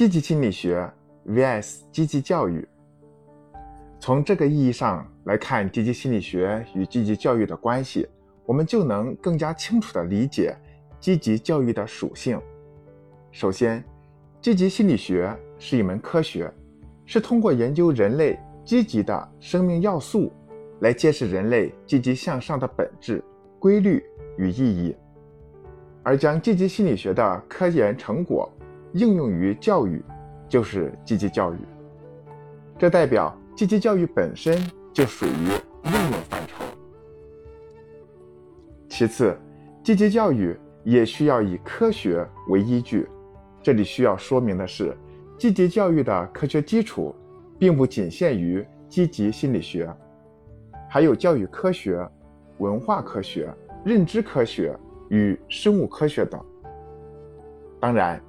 积极心理学 vs 积极教育。从这个意义上来看，积极心理学与积极教育的关系，我们就能更加清楚地理解积极教育的属性。首先，积极心理学是一门科学，是通过研究人类积极的生命要素，来揭示人类积极向上的本质、规律与意义。而将积极心理学的科研成果应用于教育，就是积极教育。这代表积极教育本身就属于应用范畴。其次，积极教育也需要以科学为依据。这里需要说明的是，积极教育的科学基础并不仅限于积极心理学，还有教育科学、文化科学、认知科学。与生物科学等。当然，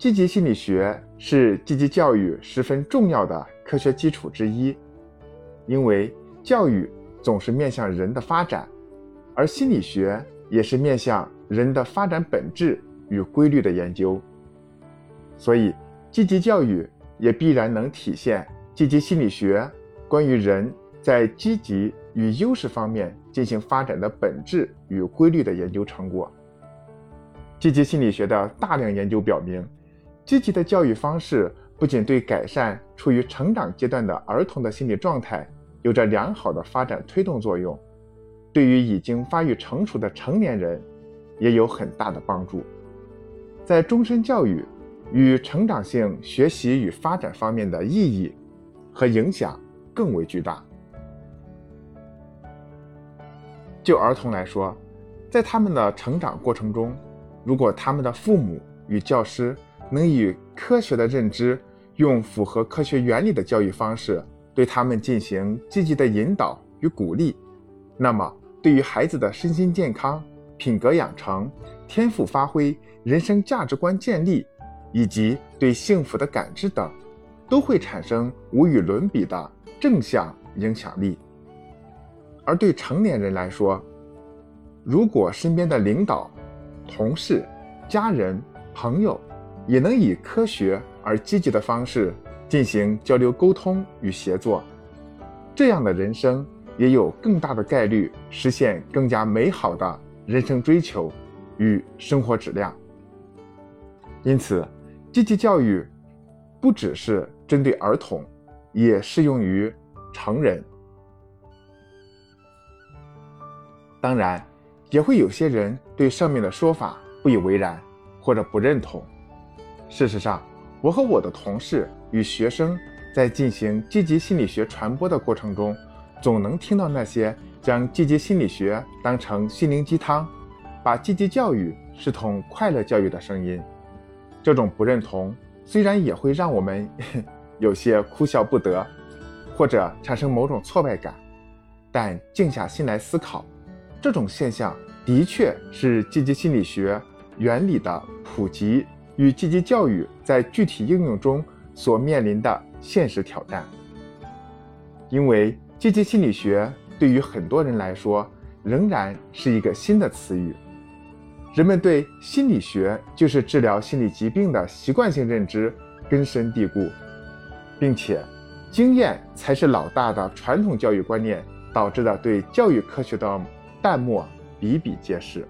积极心理学是积极教育十分重要的科学基础之一，因为教育总是面向人的发展，而心理学也是面向人的发展本质与规律的研究。所以，积极教育也必然能体现积极心理学关于人在积极与优势方面。进行发展的本质与规律的研究成果。积极心理学的大量研究表明，积极的教育方式不仅对改善处于成长阶段的儿童的心理状态有着良好的发展推动作用，对于已经发育成熟的成年人也有很大的帮助。在终身教育与成长性学习与发展方面的意义和影响更为巨大。就儿童来说，在他们的成长过程中，如果他们的父母与教师能以科学的认知，用符合科学原理的教育方式对他们进行积极的引导与鼓励，那么对于孩子的身心健康、品格养成、天赋发挥、人生价值观建立，以及对幸福的感知等，都会产生无与伦比的正向影响力。而对成年人来说，如果身边的领导、同事、家人、朋友也能以科学而积极的方式进行交流沟通与协作，这样的人生也有更大的概率实现更加美好的人生追求与生活质量。因此，积极教育不只是针对儿童，也适用于成人。当然，也会有些人对上面的说法不以为然，或者不认同。事实上，我和我的同事与学生在进行积极心理学传播的过程中，总能听到那些将积极心理学当成心灵鸡汤，把积极教育视同快乐教育的声音。这种不认同虽然也会让我们 有些哭笑不得，或者产生某种挫败感，但静下心来思考。这种现象的确是积极心理学原理的普及与积极教育在具体应用中所面临的现实挑战。因为积极心理学对于很多人来说仍然是一个新的词语，人们对心理学就是治疗心理疾病的习惯性认知根深蒂固，并且经验才是老大的传统教育观念导致的对教育科学的。淡漠比比皆是。